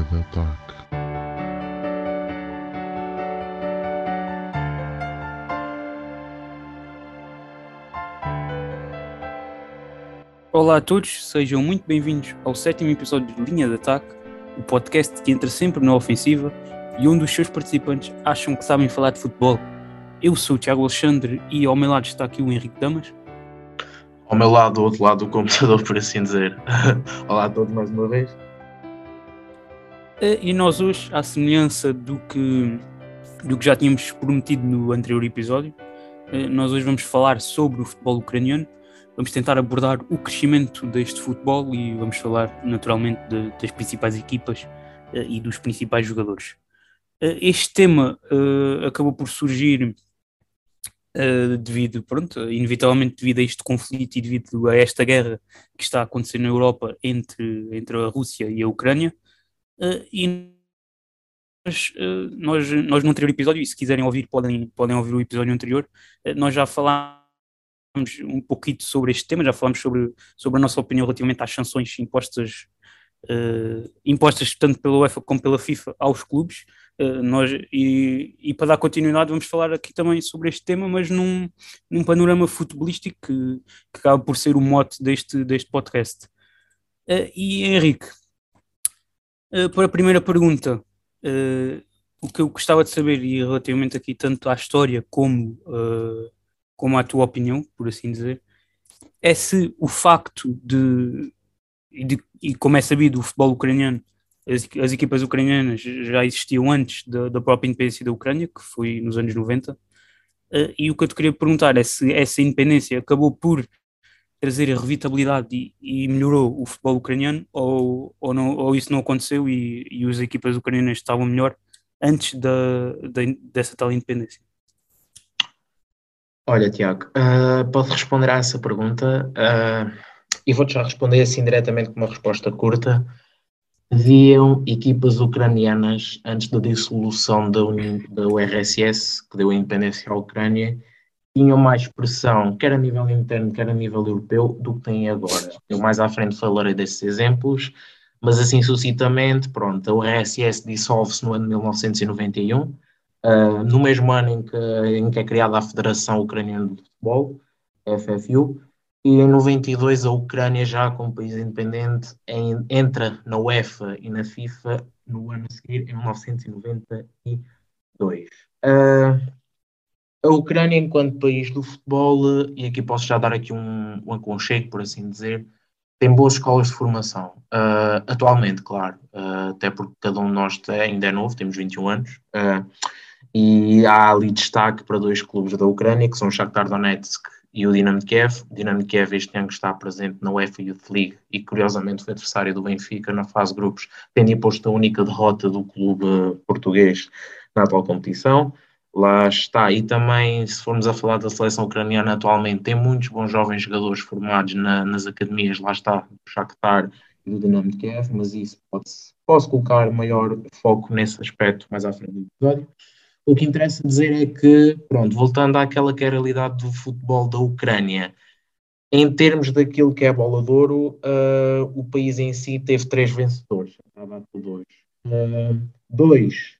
linha de ataque. Olá a todos, sejam muito bem-vindos ao sétimo episódio de Linha de Ataque, o podcast que entra sempre na ofensiva e onde os seus participantes acham que sabem falar de futebol. Eu sou o Tiago Alexandre e ao meu lado está aqui o Henrique Damas. Ao meu lado, do outro lado do computador, por assim dizer. Olá a todos mais uma vez. Eh, E nós hoje, à semelhança do que, do que já tínhamos prometido no anterior episódio, eh, nós hoje vamos falar sobre o futebol ucraniano, vamos tentar abordar o crescimento deste futebol e vamos falar naturalmente de- das principais equipas eh, e dos principais jogadores. Este tema eh, acabou por surgir eh, devido, pronto, inevitavelmente devido a este conflito e devido a esta guerra que está a acontecer na Europa entre, entre a Rússia e a Ucrânia. Uh, e nós, uh, nós, nós no anterior episódio, e se quiserem ouvir, podem, podem ouvir o episódio anterior, uh, nós já falámos um pouquinho sobre este tema, já falámos sobre, sobre a nossa opinião relativamente às sanções impostas, uh, impostas tanto pela UEFA como pela FIFA aos clubes. Uh, nós, e, e para dar continuidade, vamos falar aqui também sobre este tema, mas num, num panorama futebolístico que, que acaba por ser o mote deste, deste podcast. Uh, e Henrique, Uh, para a primeira pergunta, uh, o que eu gostava de saber, e relativamente aqui tanto à história como, uh, como à tua opinião, por assim dizer, é se o facto de, de, e como é sabido, o futebol ucraniano, as, as equipas ucranianas já existiam antes da, da própria independência da Ucrânia, que foi nos anos 90, e o que eu te queria perguntar é se essa independência acabou por trazer a revitabilidade e, e, melhorou o futebol ucraniano ou, ou, não, ou isso não aconteceu e, e as equipas ucranianas estavam melhor antes da, da, dessa tal independência? Olha, Tiago, uh, posso responder a essa pergunta uh, e vou-te já responder assim diretamente com uma resposta curta. Haviam equipas ucranianas antes da dissolução da, da URSS, que deu a independência à Ucrânia, tinham mais pressão, quer a nível interno, quer a nível europeu, do que têm agora. Eu mais à frente falarei desses exemplos, mas assim sucintamente, pronto, a URSS dissolve-se no ano de 1991, uh, no mesmo ano em que, em que é criada a Federação Ucraniana de Futebol, FFU, e em 92 a Ucrânia, já como país independente, em, entra na UEFA e na FIFA no ano a seguir, em 1992. Uh, a Ucrânia, enquanto país do futebol, e aqui posso já dar aqui um, um aconchego, por assim dizer, tem boas escolas de formação. Uh, atualmente, claro, uh, até porque cada um de nós ainda é novo, temos 21 anos, uh, e há ali destaque para dois clubes da Ucrânia, que são o Shakhtar Donetsk e o Dinamo Kiev. O Dinamo Kiev este ano está presente na UEFA Youth League e, curiosamente, foi adversário do Benfica na fase grupos, tendo imposto a única derrota do clube português na atual competição lá está. E também, se formos a falar da seleção ucraniana atualmente, tem muitos bons jovens jogadores formados na, nas academias, lá está, do Shakhtar e do Dinamo de Kiev, mas isso pode posso colocar maior foco nesse aspecto mais à frente do episódio. O que interessa dizer é que, pronto, voltando àquela que é a realidade do futebol da Ucrânia, em termos daquilo que é a bola de ouro, uh, o país em si teve três vencedores, dois. Uh, dois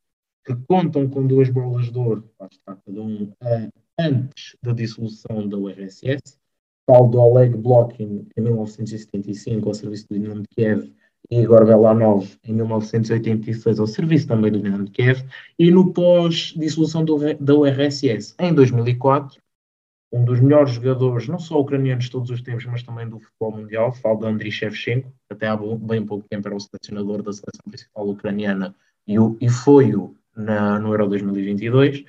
que contam com duas bolas de ouro, está, cada um, uh, antes da dissolução da URSS, tal do Oleg Blokin em 1975 ao serviço do Dinamo de Kiev e Igor Belanov em 1986 ao serviço também do Dinamo de Kiev e no pós-dissolução da URSS em 2004 um dos melhores jogadores, não só ucranianos de todos os tempos, mas também do futebol mundial, falo de Andriy Shevchenko, até há bem pouco tempo era o selecionador da seleção principal ucraniana e, o, e foi-o na, no Euro 2022.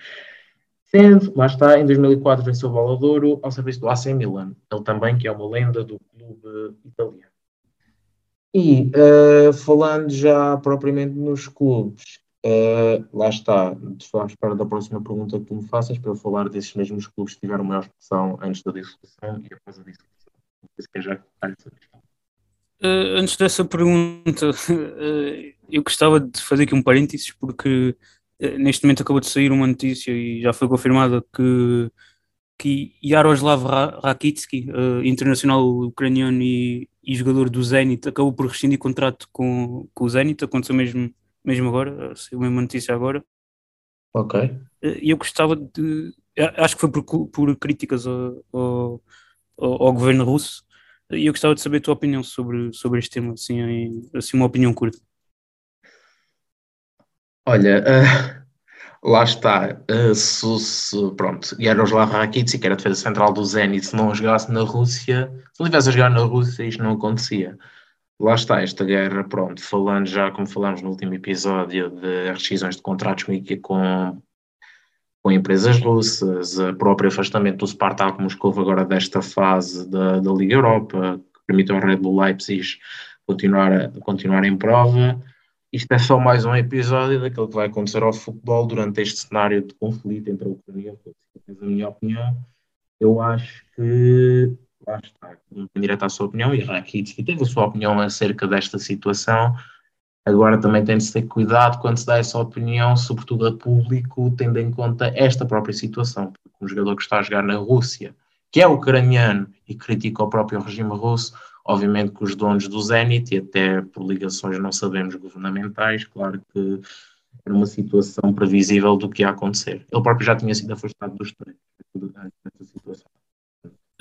Sendo, lá está, em 2004 venceu o Bola de Ouro ao serviço do AC Milan, ele também que é uma lenda do clube italiano. E uh, falando já propriamente nos clubes, uh, lá está, estou à espera da próxima pergunta que tu me faças para eu falar desses mesmos clubes que tiveram maior expressão antes da dissolução e após a dissolução. Se já uh, antes dessa pergunta, eu gostava de fazer aqui um parênteses porque neste momento acabou de sair uma notícia e já foi confirmada que, que Yaroslav Rakitsky, uh, internacional ucraniano e, e, jogador do Zenit, acabou por rescindir contrato com, com o Zenit, aconteceu mesmo mesmo agora, saiu a mesma notícia agora. Ok. E eu gostava de. Acho que foi por, por críticas ao, ao, ao, governo russo. E eu gostava de saber a tua opinião sobre, sobre este tema, assim, em, assim uma opinião curta. Olha, uh, lá está. Uh, se, se, pronto, Yaroslav Rakitsi, que era a defesa central do Zenit, se não jogasse na Rússia, se não estivesse a jogar na Rússia, isto não acontecia. Lá está, esta guerra, pronto, falando já, como falámos no último episódio, de rescisões de contratos com, com empresas russas, o próprio afastamento do Spartak Moscou agora desta fase da, da Liga Europa, que permitiu ao Red Bull Leipzig continuar, continuar em prova. Isto é só mais um episódio daquilo que vai acontecer ao futebol durante este cenário de conflito entre a Ucrânia e a Rússia. A minha opinião, eu acho que lá está, direto à sua opinião, e Rakitsky teve a sua opinião acerca desta situação. Agora também tem de se ter cuidado quando se dá essa opinião, sobretudo a público, tendo em conta esta própria situação, porque um jogador que está a jogar na Rússia, que é ucraniano e critica o próprio regime russo, obviamente que os donos do Zenit, e até por ligações não sabemos governamentais, claro que era uma situação previsível do que ia acontecer. Ele próprio já tinha sido afastado dos treinos nessa situação.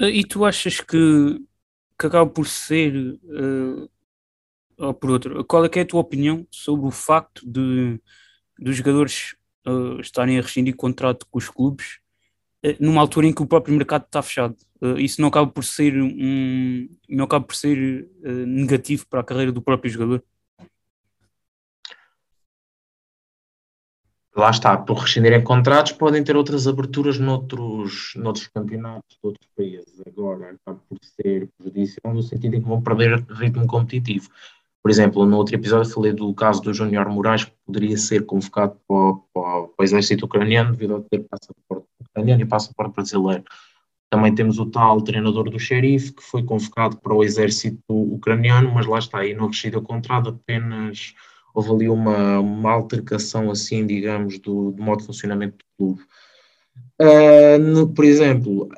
Eh, e tu achas que, que acaba por ser, uh, ou por outro, qual é, é a tua opinião sobre o facto de dos jogadores uh, estarem a rescindir contrato com os clubes numa altura em que o próprio mercado está fechado? isso não acaba por ser um, não acaba por ser negativo para a carreira do próprio jogador? lá está, por rescindirem contratos, podem ter outras aberturas noutros, noutros campeonatos de outros países. Agora, acaba por ser prejudicial no sentido em que vão perder ritmo competitivo. Por exemplo, no outro episódio falei do caso do Júnior Moraes, que poderia ser convocado para, para, para o exército ucraniano devido a ter passaporte ucraniano e passaporte brasileiro. Também temos o tal treinador do xerife, que foi convocado para o exército ucraniano, mas lá está, aí não rescindeu o contrato, apenas houve ali uma, uma altercação, assim, digamos, do, do modo de funcionamento do clube. Uh, no, por exemplo,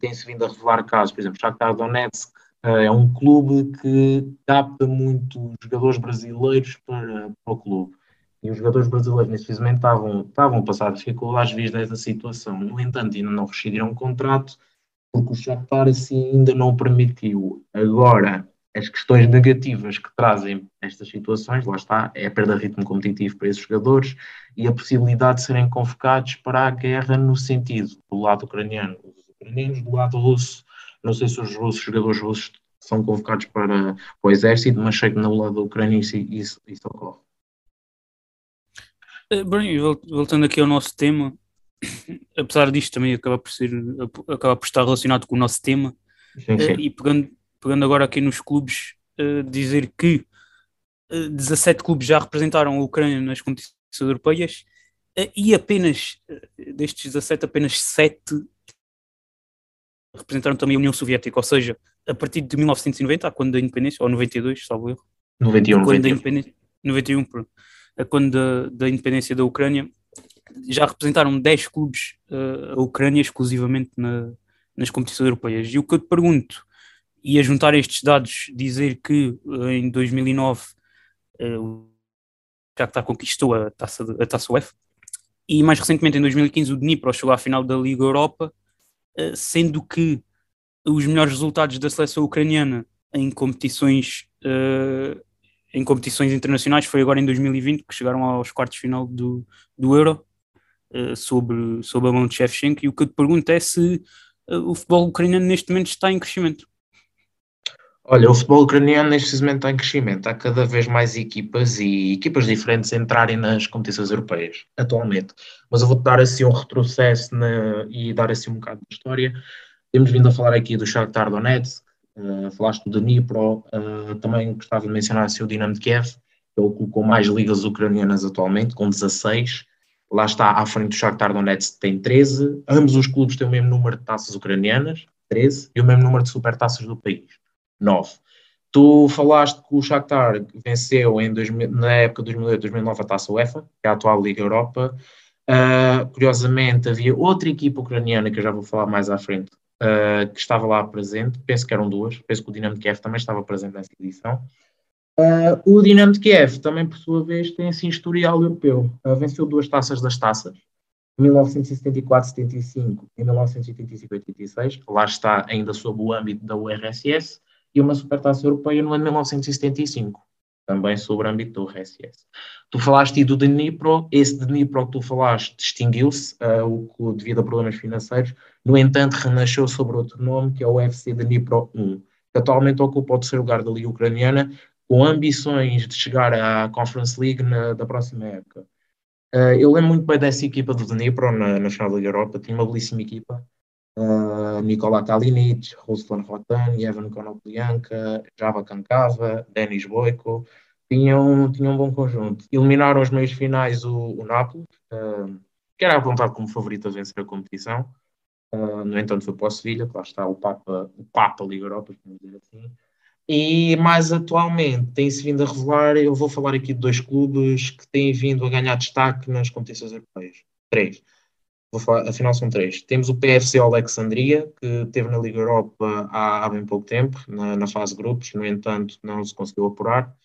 tem-se vindo a revelar casos, por exemplo, Shakhtar Donetsk uh, é um clube que capta muito jogadores brasileiros para, para o clube. E os jogadores brasileiros, nesse momento, estavam, estavam a passar dificuldades vistas dessa situação. No entanto, ainda não rescindiram um contrato, porque o Shakhtar assim ainda não permitiu. Agora, as questões negativas que trazem estas situações, lá está, é a perda de ritmo competitivo para esses jogadores e a possibilidade de serem convocados para a guerra no sentido do lado ucraniano, os ucranianos, do lado russo. Não sei se os russos, jogadores russos são convocados para, para o exército, mas sei que no lado ucraniano isso, isso, isso ocorre. Eh, bem, voltando aqui ao nosso tema, apesar disto também acaba por, ser, acaba por estar relacionado com o nosso tema, sim, sim. Eh, e pegando pegando agora aqui nos clubes, uh, dizer que uh, eh, 17 clubes já representaram a Ucrânia nas competições europeias e apenas, destes 17, apenas 7 representaram também a União Soviética, ou seja, a partir de 1990, a quando da independência, ou 92, salvo erro. 91, quando 91. Da 91, a quando da, independência da Ucrânia, já representaram 10 clubes a Ucrânia exclusivamente na, nas competições europeias. E o que eu te pergunto e a juntar estes dados, dizer que eh, em 2009 eh, o Shakhtar conquistou a taça, a taça UEFA e mais recentemente em 2015 o Dnipro chegou à final da Liga Europa, eh, sendo que os melhores resultados da seleção ucraniana em competições em competições internacionais foi agora em 2020 que chegaram aos quartos de final do, do Euro sobre, sobre a mão de Shevchenko e o que eu te pergunto é se o futebol ucraniano neste momento está em crescimento. Olha, o futebol ucraniano neste momento está em crescimento. Há cada vez mais equipas e equipas diferentes entrarem nas competições europeias, atualmente. Mas eu vou-te dar assim um retrocesso na, e dar assim um bocado de história. Temos vindo a falar aqui do Shakhtar Donetsk, uh, falaste do Dnipro, uh, também gostava de mencionar assim, o Dinamo de Kiev, clube com mais ligas ucranianas atualmente, com 16. Lá está, à frente do Shakhtar Donetsk tem 13. Ambos os clubes têm o mesmo número de taças ucranianas, 13, e o mesmo número de supertaças do país. 9. Tu falaste que o Shakhtar venceu em 2000, na época de 2008-2009 a Taça UEFA, que é a atual Liga Europa. Uh, curiosamente, havia outra equipa ucraniana, que eu já vou falar mais à frente, uh, que estava lá presente. Penso que eram duas. Penso que o Dinamo Kiev também estava presente nessa edição. Uh, o Dinamo de Kiev também, por sua vez, tem assim historial europeu. Uh, venceu duas taças das taças, 1974-75 e 1985-86. Lá está ainda sob o âmbito da URSS. E uma supertaça europeia no ano de 1975, também sob o âmbito da URSS. Tu falaste do Dnipro, esse Dnipro que tu falaste distinguiu-se, uh, devido a problemas financeiros. No entanto, renasceu sobre outro nome, que é o FC Dnipro 1, que atualmente ocupa o terceiro lugar da Liga Ucraniana, com ambições de chegar à Conference League na, da próxima época. Uh, eu lembro muito bem dessa equipa do Dnipro na, na final da Liga Europa, tinha uma belíssima equipa. Uh, Nikola Kalinic, Ruslan Rotan, Evan Konoplyanka, Java Kankava, Denis Boiko, tinham, tinham um bom conjunto. Eliminaram os meios finais o, o Napoli, uh, que era apontado como favorito a vencer a competição. Uh, no entanto, foi para o Sevilha, que lá está o Papa, o Papa Liga Europa, vamos dizer assim. E mais atualmente tem-se vindo a revelar, eu vou falar aqui de dois clubes que têm vindo a ganhar destaque nas competições europeias. Três. Vou falar, afinal são três. Temos o PFC Alexandria, que esteve na Liga Europa há, há bem pouco tempo, na, na, fase grupos, no entanto não se conseguiu apurar.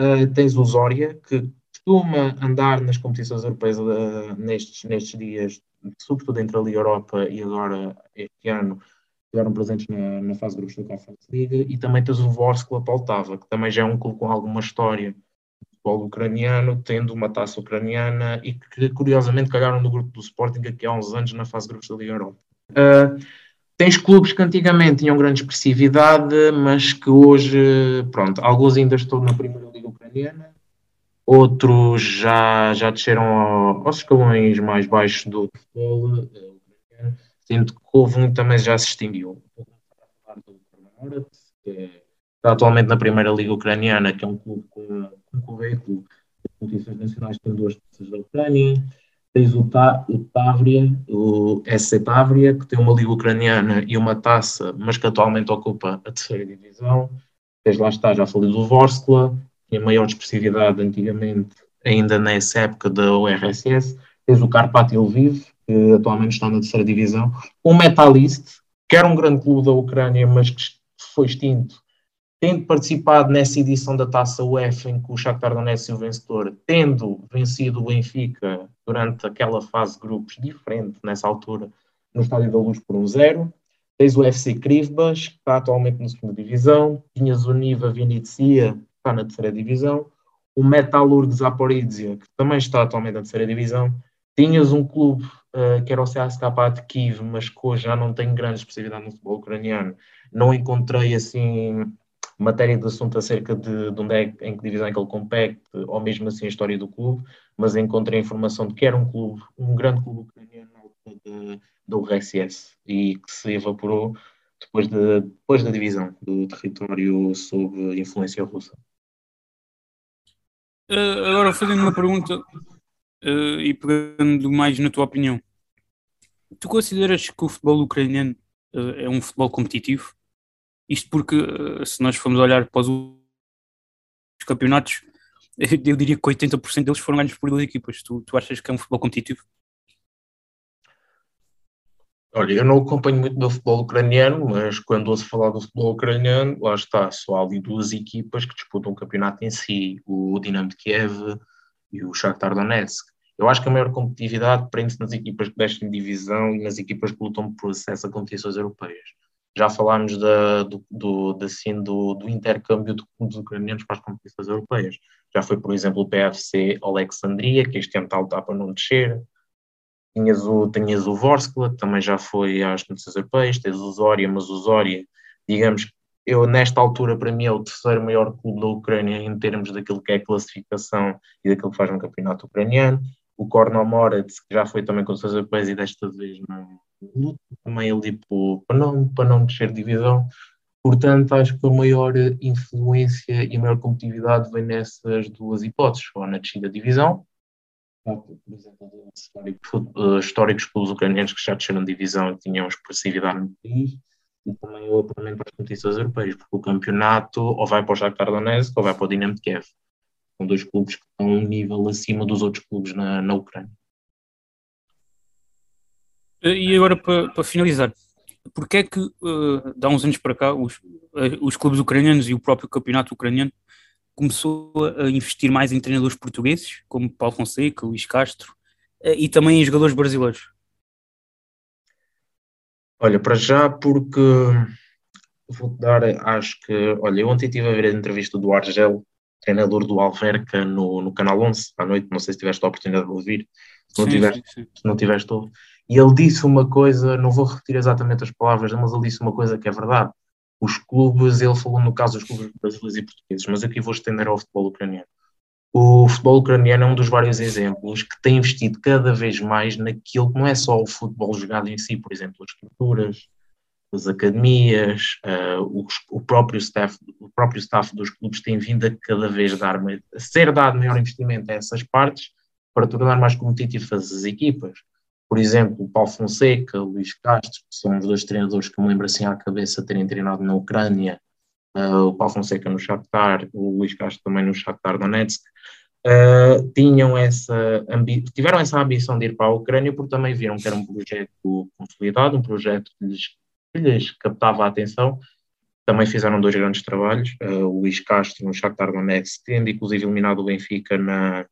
Uh, tens o Zória, que costuma andar nas competições europeias uh, nestes, nestes dias, sobretudo entre a Liga Europa e agora este ano, estiveram presentes na, na fase grupos da Conference League, e também tens o Vorskla Poltava, que também já é um clube com alguma história futebol ucraniano, tendo uma taça ucraniana e que curiosamente calharam no grupo do Sporting aqui há uns anos na fase de grupos da Liga Europa. Uh, tens clubes que antigamente tinham grande expressividade, mas que hoje, pronto, alguns ainda estão na primeira Liga Ucraniana, outros já, já desceram aos escalões mais baixos do futebol ucraniano, sendo que houve um também já se extinguiu. Vou começar a falar do que é está atualmente na Primeira Liga Ucraniana, que é um clube com, um currículo de competições nacionais, tem duas taças da Ucrânia. Tens o, Ta, o Tavria, o SC Tavria, que tem uma Liga Ucraniana e uma taça, mas que atualmente ocupa a terceira divisão. Tens lá está, já falei do Vorskla, tinha maior expressividade antigamente, ainda nessa época da URSS. Tens o Karpat Lviv, que atualmente está na terceira divisão. O Metalist, que era um grande clube da Ucrânia, mas que foi extinto tendo participado nessa edição da Taça UEFA em que o Shakhtar Donetsk é o vencedor, tendo vencido o Benfica durante aquela fase de grupos diferente nessa altura no Estádio da Luz por 1-0. Um Tens o FC Krivbas, que está atualmente na segunda divisão. Tinhas o Niva Venecia, que está na terceira divisão. O Metalurg Zaporizhia, que também está atualmente na terceira divisão. Tinhas um clube uh, que era o CSKA de Kiev, mas que hoje já não tem grande expressividade no futebol ucraniano. Não encontrei assim matéria de assunto acerca de, de onde é, em que divisão é que ele compete, ou mesmo assim a história do clube, mas encontrei informação de que era um clube, um grande clube ucraniano da URSS e que se evaporou depois, de, depois da divisão do território sob influência russa. Uh, agora, fazendo uma pergunta uh, e pegando mais na tua opinião, tu consideras que o futebol ucraniano uh, é um futebol competitivo? Isto porque, eh, se nós formos olhar para os campeonatos, eu diria que 80% deles foram ganhos por duas equipas. Tu, tu achas que é um futebol competitivo? Olha, eu não acompanho muito do futebol ucraniano, mas quando ouço falar do futebol ucraniano, lá está, só há ali duas equipas que disputam o campeonato em si, o Dinamo de Kiev e o Shakhtar Donetsk. Eu acho que a maior competitividade prende-se nas equipas que descem divisão e nas equipas que lutam por acesso a competições europeias. Já falámos da, do, do, assim, do, do intercâmbio de clubes ucranianos para as competições europeias. Já foi, por exemplo, o PFC Alexandria, que este ano está para não descer. Tinhas o, tinhas o Vorskla, que também já foi às competições europeias. Tens o Zória, mas o Zória, digamos, eu nesta altura, para mim, é o terceiro maior clube da Ucrânia em termos daquilo que é classificação e daquilo que faz um campeonato ucraniano. O Kornomorets, que já foi também competições europeias e desta vez não, luta também ali para, não, para não descer divisão. Portanto, acho que a maior influência e a maior competitividade vem nessas duas hipóteses, ou na descida de divisão, por exemplo, históricos clubes ucranianos que já desceram de divisão e tinham expressividade no país, e também o apuramento para as competições europeias, porque o campeonato ou vai para o Shakhtar Donetsk ou vai para o Dinamo de Kiev. São dois clubes que estão um nível acima dos outros clubes na, na Ucrânia. E agora, para, para finalizar, porque é que, uh, há uns anos para cá, os, uh, os clubes ucranianos e o próprio campeonato ucraniano começou a investir mais em treinadores portugueses, como Paulo Fonseca, Luís Castro, e também em jogadores brasileiros? Olha, para já, porque vou dar, acho que, olha, eu ontem estive a ver a entrevista do Argel, treinador do Alverca, no, no Canal 11, à noite, não sei se tiveste a oportunidade de ouvir, se não, sim, tiveste, sim, sim. Se não tiveste, e ele disse uma coisa, não vou repetir exatamente as palavras, mas ele disse uma coisa que é verdade, os clubes, ele falou no caso dos clubes brasileiros e portugueses, mas aqui vou estender ao futebol ucraniano. O futebol ucraniano é um dos vários exemplos que tem investido cada vez mais naquilo que não é só o futebol jogado em si, por exemplo, as estruturas, as academias, uh, o, o, próprio staff, o próprio staff dos clubes tem vindo a cada vez dar, a ser dado maior investimento a essas partes para tornar mais competitivas as equipas por exemplo, Paulo Fonseca, Luís Castro, que são os dois treinadores que me lembro assim à cabeça terem treinado na Ucrânia, uh, o Paulo Fonseca no Shakhtar, o Luís Castro também no Shakhtar Donetsk, uh, tinham essa tiveram essa ambição de ir para a Ucrânia porque também viram que era um projeto consolidado, um projeto que lhes, que lhes captava a atenção. Também fizeram dois grandes trabalhos, uh, o Luís Castro no Shakhtar Donetsk, tendo inclusive eliminado o Benfica na,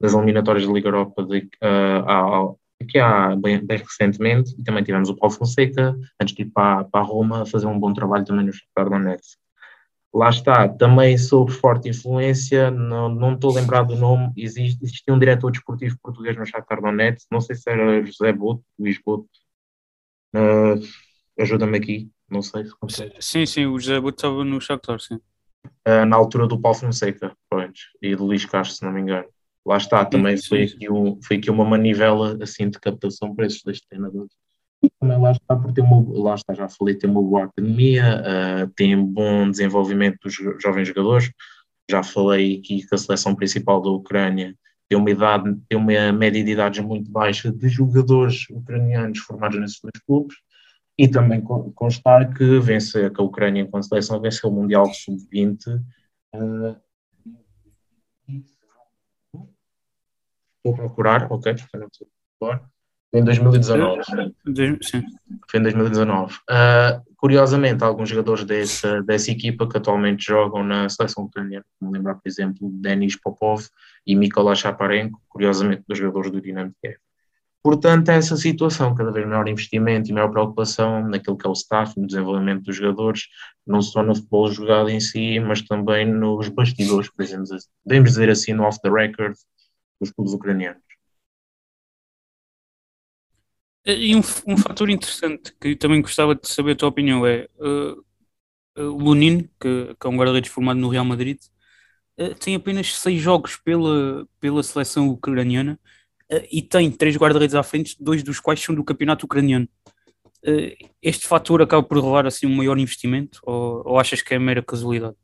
nas eliminatórias da Liga Europa de, uh, aqui há bem, bem, recentemente, e também tivemos o Paulo Fonseca, antes de ir para, para Roma, a fazer um bom trabalho também no Shakhtar Donetsk. Lá está, também sob forte influência, não, não estou lembrado do nome, existe, existia um diretor desportivo português no Shakhtar Donetsk, não sei se era José Boto, Luís Boto, uh, ajuda-me aqui, não sei se consegue. Sim, sim, o José Boto estava no Shakhtar, sim. Uh, na altura do Paulo Fonseca, pronto, e do Luís Castro, se não me engano. Lá está, também foi aqui, um, foi aqui uma manivela assim de captação para esses dois treinadores. E também lá está, por ter uma, lá está, já falei, tem uma boa academia, uh, tem bom desenvolvimento dos jovens jogadores. Já falei aqui que a seleção principal da Ucrânia tem uma idade, tem uma média de idades muito baixa de jogadores ucranianos formados nesses dois clubes. E também constar que vence que a Ucrânia, enquanto seleção, venceu o Mundial Sub-20 uh, Vou procurar, ok, foi em 2019. Sim. Foi em 2019. Uh, curiosamente, alguns jogadores dessa, dessa equipa que atualmente jogam na seleção ucraniana, como lembrar, por exemplo, Denis Popov e Mikola Chaparenko, curiosamente, dos jogadores do Dinamo Kiev. Portanto, essa situação, cada vez maior investimento e maior preocupação naquilo que é o staff, no desenvolvimento dos jogadores, não só no futebol jogado em si, mas também nos bastidores, por exemplo, podemos dizer assim, no off the record, dos clubes ucranianos. E um, um fator interessante que também gostava de saber a tua opinião é uh, uh, Lunin, que, que, é um guarda-redes formado no Real Madrid, uh, tem apenas seis jogos pela, pela seleção ucraniana e tem três guarda-redes à frente, dois dos quais são do campeonato ucraniano. este fator acaba por levar assim um maior investimento ou, ou achas que é mera casualidade?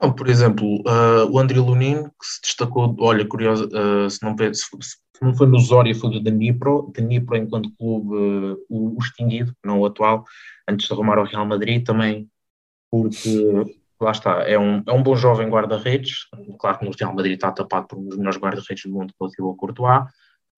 Então, por exemplo, uh, o André Lunin, que se destacou, olha, curioso, uh, se, não, se, não foi no Zória, foi do Dnipro, Dnipro enquanto clube, uh, o, o, extinguido, não o atual, antes de arrumar o Real Madrid, também porque, lá está, é um, é um bom jovem guarda-redes, claro que no Real Madrid está tapado por um dos melhores guarda-redes do mundo, que é o Courtois,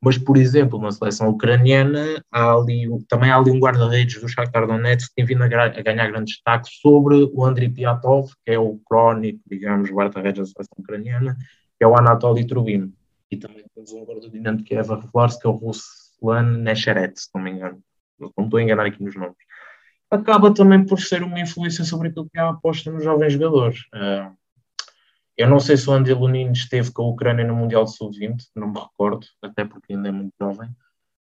mas, por exemplo, na seleção ucraniana, há ali, também há ali um guarda-redes do Shakhtar Donetsk que tem vindo a, a, ganhar grande destaque sobre o Andriy Piatov, que é o crónico, digamos, guarda-redes da seleção ucraniana, que é o Anatoly Trubin. E também temos um guarda dinâmico que é a revelar-se, que é o Ruslan Nesheret, se não me engano. Não estou a enganar aqui nos nomes. Acaba também por ser uma influência sobre aquilo que é a aposta nos jovens jogadores. Uh, eu não sei se o André Lunin esteve com a Ucrânia no Mundial Sub-20, não me recordo, até porque ainda é muito jovem,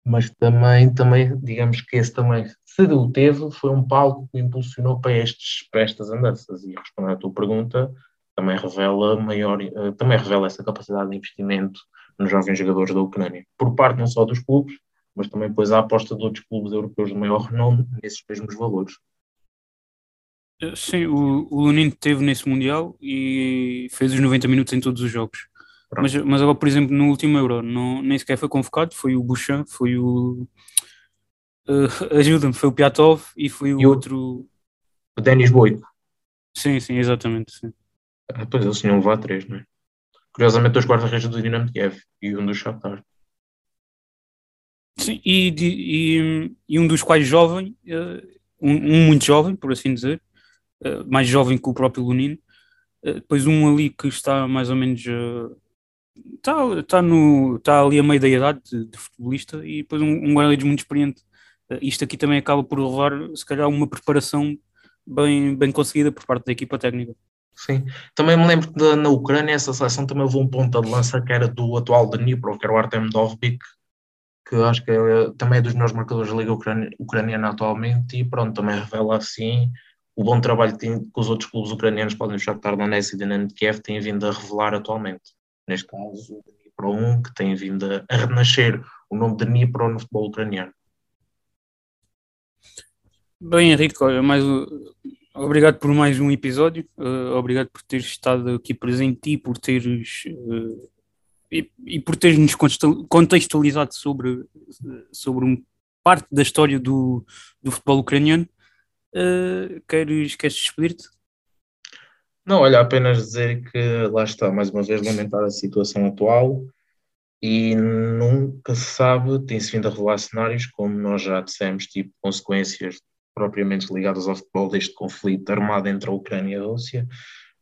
mas também, também digamos que esse também, se o teve, foi um palco que impulsionou para, estes, para estas andanças. E respondendo à tua pergunta, também revela maior, eh, também revela essa capacidade de investimento nos jovens jogadores da Ucrânia, por parte não só dos clubes, mas também depois a aposta de outros clubes europeus de maior renome nesses mesmos valores. Sim, o, o Lunin teve nesse Mundial e fez os 90 minutos em todos os jogos. Mas, mas agora, por exemplo, no último Euro, não, nem sequer foi convocado, foi o Bouchan, foi o. Uh, Ajuda-me, foi o Piatov e foi o e outro. O Denis Boico. Sim, sim, exatamente. Sim. Ah, pois eles tinham levado três, não é? Curiosamente, dois guarda-redes do Dinamo de Kiev e um do Shakhtar. Sim, e, e, e, um dos quais jovem, uh, um, um muito jovem, por assim dizer, eh, mais jovem que o próprio Lunin, depois um ali que está mais ou menos está, está, no, está ali a meio da idade de, de futebolista e depois um, um guarda-redes muito experiente. isto aqui também acaba por levar, se calhar, uma preparação bem, bem conseguida por parte da equipa técnica. Sim, também me lembro que na Ucrânia essa seleção também levou um ponta de lança que era do atual Dnipro, que era o Artem Dovbik, que acho que é, também é dos melhores marcadores da Liga Ucraniana atualmente, e pronto, também revela assim o bom trabalho que, que os outros clubes ucranianos podem deixar de Donetsk e Dinamo de Kiev têm vindo a revelar atualmente. Neste caso, o Dnipro 1, que tem vindo a, renascer o nome de Dnipro no futebol ucraniano. Bem, Henrique, mais, obrigado por mais um episódio, uh, obrigado por teres estado aqui presente e por teres uh, e, por teres-nos contextualizado sobre, sobre parte da história do, do futebol ucraniano. Uh, queres, queres despedir-te? Não, olha, apenas dizer que lá está, mais uma vez, lamentar a situação atual e nunca se sabe, tem-se vindo a revelar cenários, como nós já dissemos, tipo consequências propriamente ligadas ao futebol deste conflito armado entre a Ucrânia e a Rússia.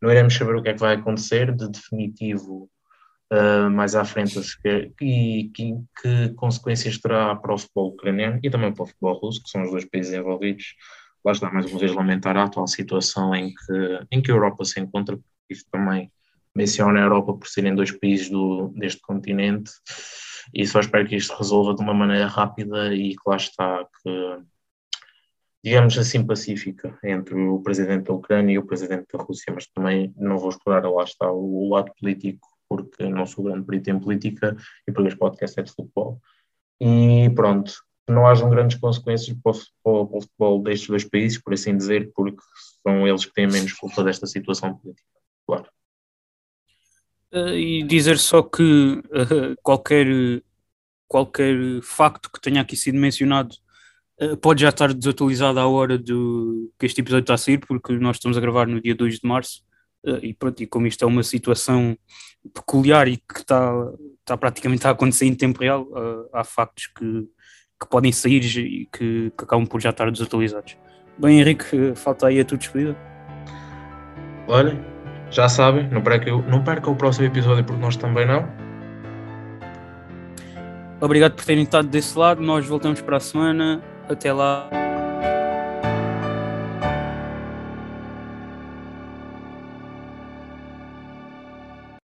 Não iremos saber o que é que vai acontecer de definitivo uh, mais à frente e que, que, consequências terá para o futebol ucraniano e também para o futebol russo, que são os dois países envolvidos. Lá está, mais uma vez, lamentar a atual situação em que, em que a Europa se encontra, porque isto também menciona a Europa por serem dois países do, deste continente e só espero que isto resolva de uma maneira rápida e que lá está, que digamos assim, pacífica entre o presidente da Ucrânia e o presidente da Rússia, mas também não vou explorar, lá está, o, lado político, porque não sou grande perito em política e porque este podcast é de futebol. E pronto, não hajam grandes consequências para o, futebol, destes dois países, por assim dizer, porque são eles que têm menos culpa desta situação política, claro. Uh, e dizer só que uh, qualquer, qualquer facto que tenha aqui sido mencionado eh, pode já estar desatualizado à hora do, que este episódio está a sair, porque nós estamos a gravar no dia 2 de março. E pronto, e como isto é uma situação peculiar e que está, está praticamente a acontecer em tempo real, há factos que, que podem sair e que, que, acabam por já estar desatualizados. Bem, Henrique, falta aí a tua despedida. Olha, já sabem, não percam, não percam o próximo episódio porque nós também não. Obrigado por terem estado desse lado. Nós voltamos para a semana. Até lá.